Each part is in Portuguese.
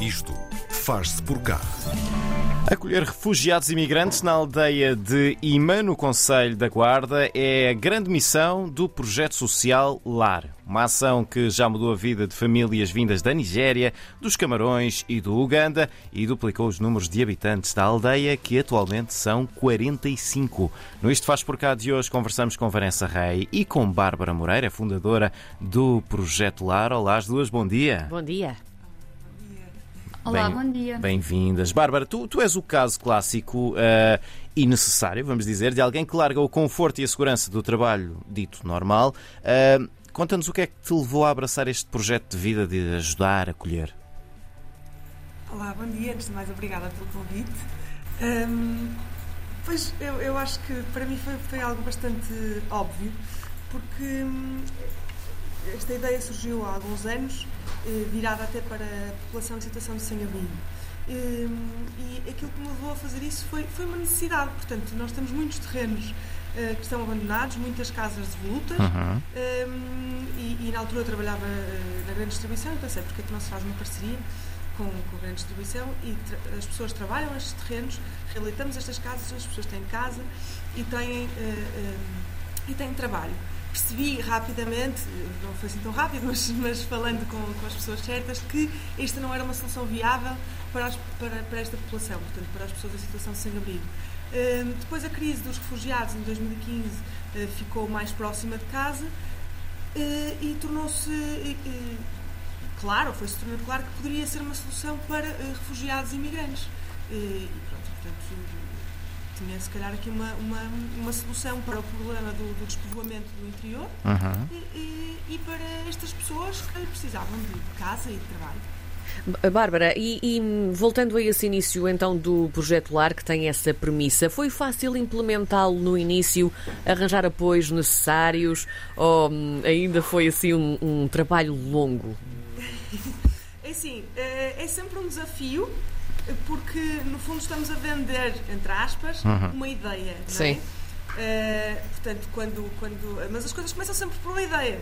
Isto faz-se por cá. Acolher refugiados e imigrantes na aldeia de Ima, no Conselho da Guarda, é a grande missão do projeto social LAR. Uma ação que já mudou a vida de famílias vindas da Nigéria, dos Camarões e do Uganda e duplicou os números de habitantes da aldeia, que atualmente são 45. No Isto Faz Por Cá de hoje conversamos com Vanessa Rei e com Bárbara Moreira, fundadora do projeto LAR. Olá, as duas, bom dia. Bom dia. Olá, Bem- bom dia. Bem-vindas. Bárbara, tu, tu és o caso clássico eh, e necessário, vamos dizer, de alguém que larga o conforto e a segurança do trabalho dito normal. Eh, Conta-nos o que é que te levou a abraçar este projeto de vida de ajudar, acolher. Olá, bom dia. Antes de mais, obrigada pelo convite. Hum, pois eu, eu acho que para mim foi, foi algo bastante óbvio, porque hum, esta ideia surgiu há alguns anos, eh, virada até para a população em situação de sem-abrigo. Hum, e aquilo que me levou a fazer isso foi, foi uma necessidade. Portanto, nós temos muitos terrenos eh, que estão abandonados, muitas casas devolutas. Uhum. Um, e, e na altura eu trabalhava eh, na grande distribuição e pensei, porque é que não se faz uma parceria com, com a grande distribuição e as pessoas trabalham estes terrenos, reabilitamos estas casas, as pessoas têm casa e têm, eh, um, e têm trabalho. Percebi rapidamente, não foi assim tão rápido, mas, mas falando com, com as pessoas certas, que esta não era uma solução viável para, as- para, para esta população, portanto, para as pessoas em situação de sem-abrigo. Um, depois a crise dos refugiados em 2015 eh, ficou mais próxima de casa eh, e tornou-se eh, claro, foi-se tornando claro que poderia ser uma solução para refugiados e imigrantes. E pronto, portanto, tinha se calhar aqui uma, uma, uma solução para o problema do, do despovoamento do interior Uhum. e, e- e para estas pessoas que precisavam de casa e de trabalho. Bárbara, e, e, voltando a esse início então do projeto LAR que tem essa premissa, foi fácil implementá-lo no início, arranjar apoios necessários ou hum, ainda foi assim um, um trabalho longo? É assim, eh, é sempre um desafio, porque no fundo estamos a vender, entre aspas, uma ideia. Não Sim. É? Eh, portanto, quando, quando. Mas as coisas começam sempre por uma ideia.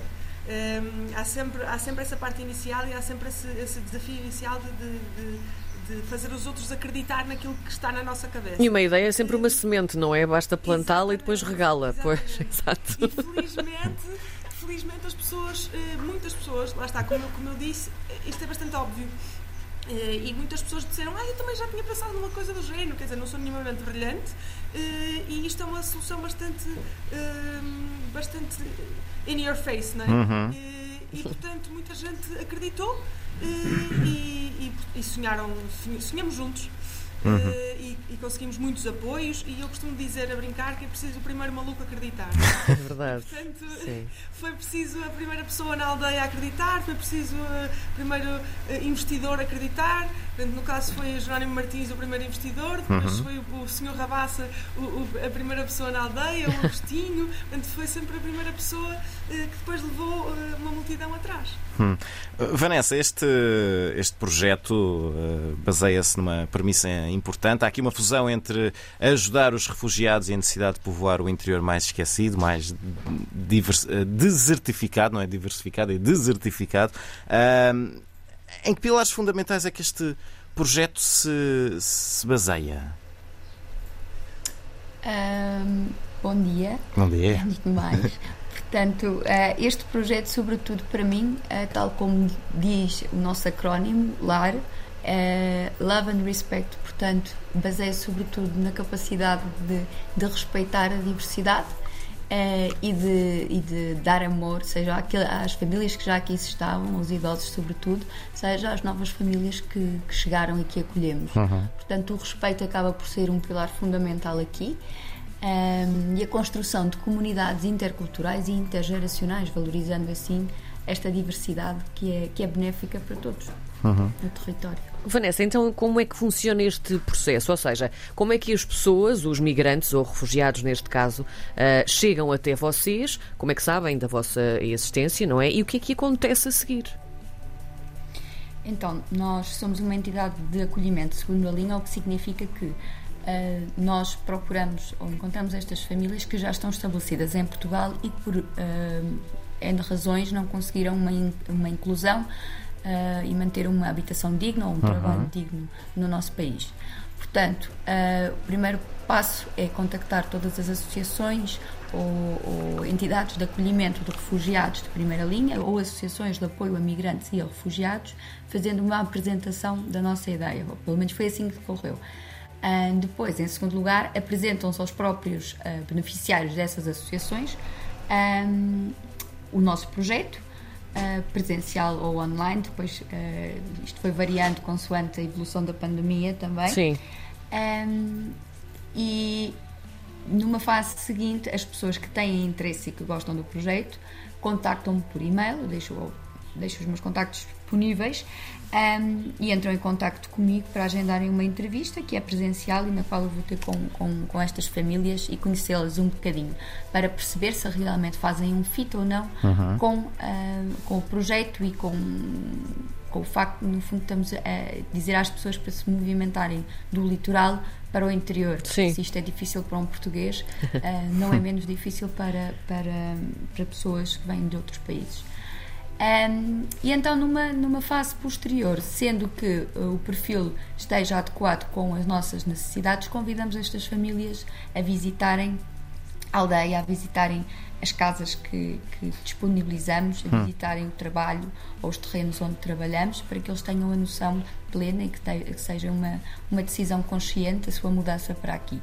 Eh, há, sempre, há sempre essa parte inicial e há sempre esse, esse desafio inicial de, de- de- de fazer os outros acreditar naquilo que está na nossa cabeça. E uma ideia é sempre uma semente, não é? Basta plantá-la e depois regá-la. Pois, exato. E felizmente, felizmente as pessoas, eh, muitas pessoas, lá está, como, eu- como eu disse, isto é bastante óbvio. Eh, E muitas pessoas disseram, ah, eu também já tinha pensado numa coisa do género, quer dizer, não sou minimamente brilhante, eh, e isto é uma solução bastante, eh, bastante in your face, não é? Uhum. Eh, E portanto muita gente acreditou e, e- e sonharam, sonha- sonhamos juntos. Eh, e, e conseguimos muitos apoios e eu costumo dizer a brincar que é preciso o primeiro maluco acreditar. É verdade. Portanto, Sim. foi preciso a primeira pessoa na aldeia acreditar, foi preciso eh, o primeiro eh, investidor acreditar. Portanto, no caso foi Jerónimo Martins o primeiro investidor, depois foi o, o Sr. Rabassa o- o- a primeira pessoa na aldeia, o Agostinho. Portanto, foi sempre a primeira pessoa eh, que depois levou eh, uma multidão atrás. Uh, Vanessa, este, este projeto uh, baseia-se numa premissa importante. Há aqui uma fusão entre ajudar os refugiados e a necessidade de povoar o interior mais esquecido, mais divers- desertificado, não é diversificado, é desertificado. Em que pilares fundamentais é que este projeto se, se baseia? Ahm, bom dia, Bom dia. antes de mais. Portanto, ah, este projeto, sobretudo para mim, ah, tal como diz o nosso acrónimo, LAR, ah, Love and Respect, portanto, baseia sobretudo na capacidade de, de respeitar a diversidade ah, e, de, e de dar amor, seja àquele- às famílias que já aqui estavam, aos idosos sobretudo, seja às novas famílias que, que chegaram e que acolhemos. Portanto, o respeito acaba por ser um pilar fundamental aqui. Um, e a construção de comunidades interculturais e intergeracionais, valorizando assim esta diversidade que é, que é benéfica para todos no território. Vanessa, então como é que funciona este processo? Ou seja, como é que as pessoas, os migrantes ou refugiados neste caso, ah, chegam até vocês? Como é que sabem da vossa existência, não é? E o que é que acontece a seguir? Então, nós somos uma entidade de acolhimento segundo a linha, o que significa que ah, nós procuramos ou encontramos estas famílias que já estão estabelecidas em Portugal e que por ah, N razões não conseguiram uma, in- uma inclusão uh, e manter uma habitação digna ou um uhum. trabalho digno no nosso país. Portanto, uh, o primeiro passo é contactar todas as associações ou, ou, entidades de acolhimento de refugiados de primeira linha ou associações de apoio a migrantes e a refugiados, fazendo uma apresentação da nossa ideia. Pelo menos foi assim que decorreu. Uh, depois, em segundo lugar, apresentam-se aos próprios uh, beneficiários dessas associações um, o nosso projeto, uh, presencial ou online. Depois, isto foi variando consoante a evolução da pandemia também. Sim. Um, e numa fase seguinte, as pessoas que têm interesse e que gostam do projeto contactam-me por e-mail, deixo, deixo os meus contactos disponíveis um, e entram em contacto comigo para agendarem uma entrevista que é presencial e na qual eu vou ter com, com, com estas famílias e conhecê-las um bocadinho para perceber se realmente fazem um fit ou não uhum. com, uh, com o projeto e com com o facto, no fundo, estamos a dizer às pessoas para se movimentarem do litoral para o interior. Sim. Se isto é difícil para um português, uh, não é menos difícil para, para, para pessoas que vêm de outros países. Um, e então, numa, numa fase posterior, sendo que uh, o perfil esteja adequado com as nossas necessidades, convidamos estas famílias a visitarem a aldeia, a visitarem as casas que, que disponibilizamos, a hum. visitarem o trabalho ou os terrenos onde trabalhamos, para que eles tenham a noção plena e que, te, que seja uma, uma decisão consciente a sua mudança para aqui.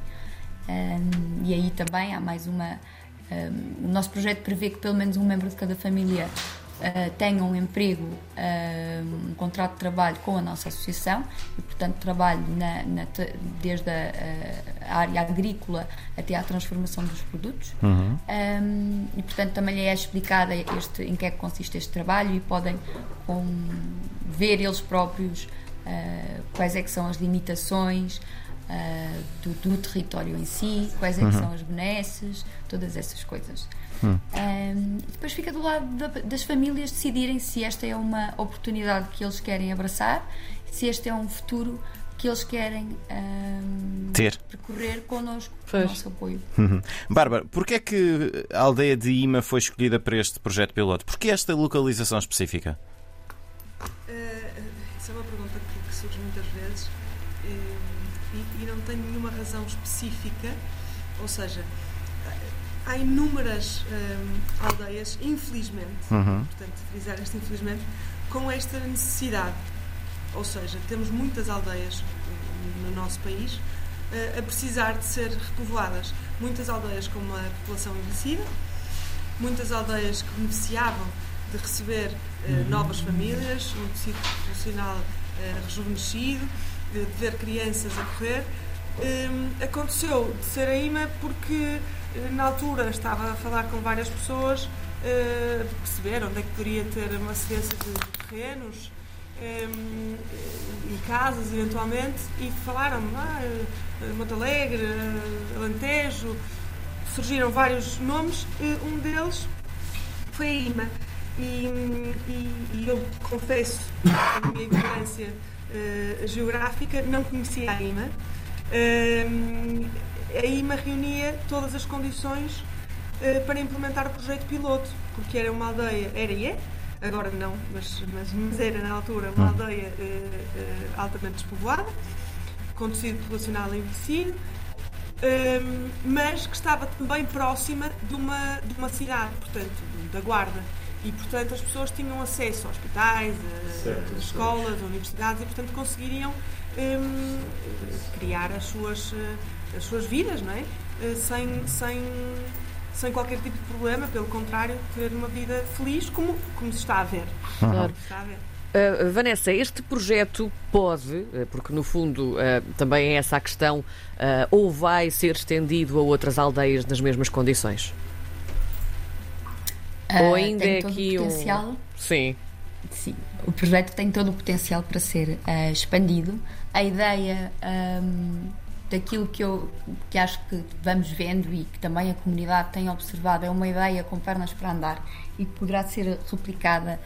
Um, e aí também há mais uma. Um, o nosso projeto prevê que pelo menos um membro de cada família uh, tenham um emprego, uh, um contrato de trabalho com a nossa associação e, portanto, trabalho na, na, desde a, a, área agrícola até à transformação dos produtos. Uhum. Um, e, portanto, também é explicada este, em que é que consiste este trabalho e podem com, ver eles próprios uh, quais é que são as limitações. Uh, do, do, território em si, quais é uhum. são as benesses, todas essas coisas. Hum. Um, depois fica do lado da, das famílias decidirem se esta é uma oportunidade que eles querem abraçar, se este é um futuro que eles querem um, ter percorrer connosco, com o nosso apoio. Uhum. Bárbara, porquê é que a aldeia de Ima foi escolhida para este projeto piloto? Porquê esta localização específica? Uh, essa é uma pergunta que, que surge muitas vezes uh, e, e não tem nenhuma razão específica, ou seja, há inúmeras hum, aldeias, infelizmente, uhum. portanto, frisar este infelizmente, com esta necessidade. Ou seja, temos muitas aldeias hum, no nosso país uh, a precisar de ser repovoadas. Muitas aldeias com uma população envelhecida, muitas aldeias que beneficiavam de receber uh, novas famílias, um tecido populacional uh, rejuvenescido, de, de ver crianças a correr. Um, aconteceu de ser a IMA porque na altura estava a falar com várias pessoas uh, de perceber onde é que poderia ter uma cedência de terrenos um, e casas, eventualmente, e falaram ah, Monte Alegre, Alentejo, surgiram vários nomes, um deles foi a IMA. E, e, e eu confesso a minha ignorância uh, geográfica, não conhecia a IMA. Uh, a IMA reunia todas as condições uh, para implementar o projeto piloto, porque era uma aldeia, era e é, agora não, mas, mas, mas era na altura uma hum. aldeia altamente despovoada, com tecido populacional envelhecido, ehm, mas que estava também próxima de uma, de uma cidade, portanto, da Guarda. E, portanto, as pessoas tinham acesso a hospitais, a, certo, escolas, certo. a universidades e, portanto, conseguiriam um, criar as suas as suas vidas, não é? Eh, sem, sem, sem qualquer tipo de problema, pelo contrário, ter uma vida feliz, como, como se está a ver. Claro. Uh, Vanessa, este projeto pode, eh, porque no fundo uh, também é essa a questão, uh, ou vai ser estendido a outras aldeias nas mesmas condições? Ou ainda é aqui o potencial. Um... Sim. Sim, o projeto tem todo o potencial para ser expandido. A ideia um, daquilo que eu que acho que vamos vendo e que também a comunidade tem observado é uma ideia com pernas para andar e que poderá ser replicada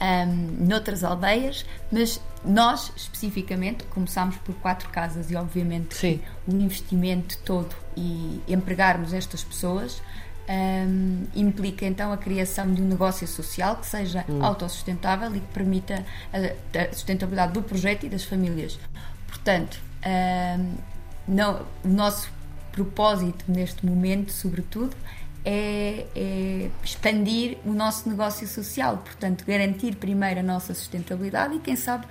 um, noutras aldeias, mas nós especificamente começámos por quatro casas e obviamente Sim. o investimento todo e empregarmos estas pessoas um, implica então a criação de um negócio social que seja hum. autossustentável e que permita a, a, sustentabilidade do projeto e das famílias. Portanto, um, não, o nosso propósito neste momento, sobretudo, é, é, expandir o nosso negócio social, portanto, garantir primeiro a nossa sustentabilidade e, quem sabe,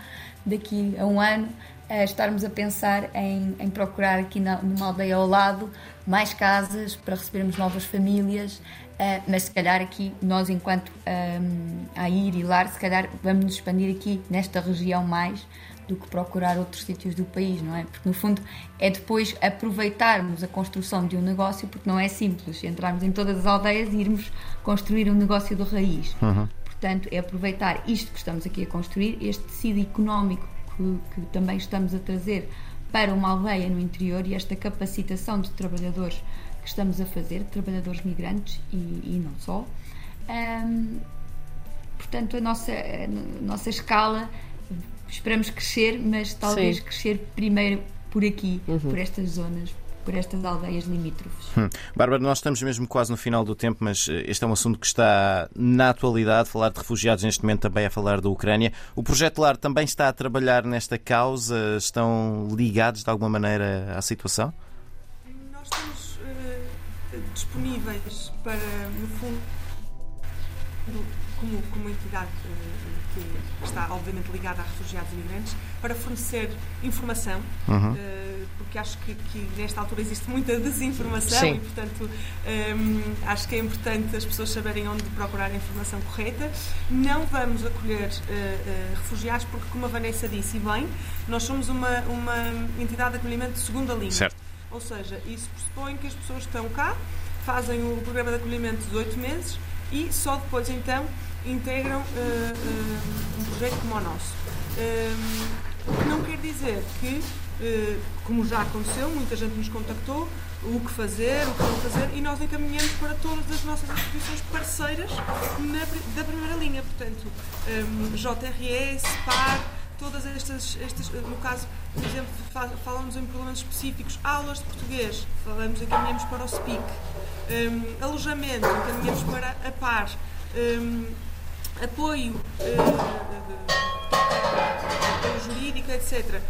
daqui a um ano uh, estarmos a pensar em, em procurar aqui na, numa aldeia ao lado mais casas para recebermos novas famílias, uh, mas se calhar aqui nós, enquanto um, a ir e lar, se calhar vamos nos expandir aqui nesta região mais do que procurar outros sítios do país, não é? Porque no fundo é depois aproveitarmos a construção de um negócio, porque não é simples entrarmos em todas as aldeias e irmos construir um negócio de raiz. Uhum. Portanto, é aproveitar isto que estamos aqui a construir, este tecido económico que, que também estamos a trazer para uma aldeia no interior e esta capacitação de trabalhadores que estamos a fazer, trabalhadores migrantes e, e não só. Um, portanto, a nossa, a nossa escala esperamos crescer, mas talvez Sim. crescer primeiro por aqui, uhum. por estas zonas, por estas aldeias limítrofes. Hum. Bárbara, nós estamos mesmo quase no final do tempo, mas eh, este é um assunto que está na atualidade. Falar de refugiados neste momento também é falar da Ucrânia. O Projeto Lar também está a trabalhar nesta causa? Estão ligados de alguma maneira à situação? Nós estamos uh, disponíveis para, no fundo, como, como entidade uh, que está obviamente ligada a refugiados e imigrantes, para fornecer informação. Uhum. Uh, porque acho que, que, nesta altura existe muita desinformação Sim. e, portanto, um, acho que é importante as pessoas saberem onde procurar a informação correta. Não vamos acolher uh, uh, refugiados, porque, como a Vanessa disse, e bem, nós somos uma, uma entidade de acolhimento de segunda linha. Certo. Ou seja, isso pressupõe que as pessoas estão cá, fazem o programa de acolhimento de oito meses e só depois, então, integram uh, um projeto como o nosso. O que não quer dizer que eh, como já aconteceu, muita gente nos contactou, o que fazer, o que não fazer, e nós encaminhamos para todas as nossas instituições parceiras na, da primeira linha, portanto, JRS, PAR, todas estas, estas, no caso, por exemplo, falamos em problemas específicos, aulas de português, falamos, encaminhamos para o SPIC, um, alojamento, encaminhamos para a PAR, um, apoio. Uh, jurídica, etc.,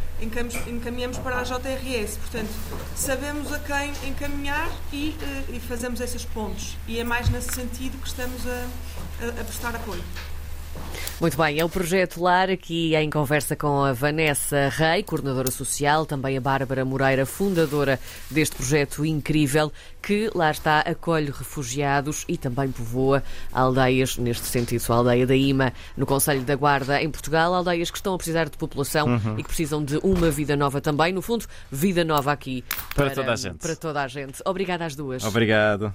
encaminhamos para a JRS. Portanto, sabemos a quem encaminhar e, eh, e fazemos esses pontos. E é mais nesse sentido que estamos a, a, a prestar apoio. Muito bem, é o Projeto Lar, aqui em conversa com a Vanessa Rei, coordenadora social, também a Bárbara Moreira, fundadora deste projeto incrível, que lá está, acolhe refugiados e também povoa aldeias, neste sentido, a aldeia da Ima, no Conselho da Guarda, em Portugal, aldeias que estão a precisar de população uhum. e que precisam de uma vida nova também, no fundo, vida nova aqui. Para, para toda a gente. Para toda a gente. Obrigada às duas. Obrigado.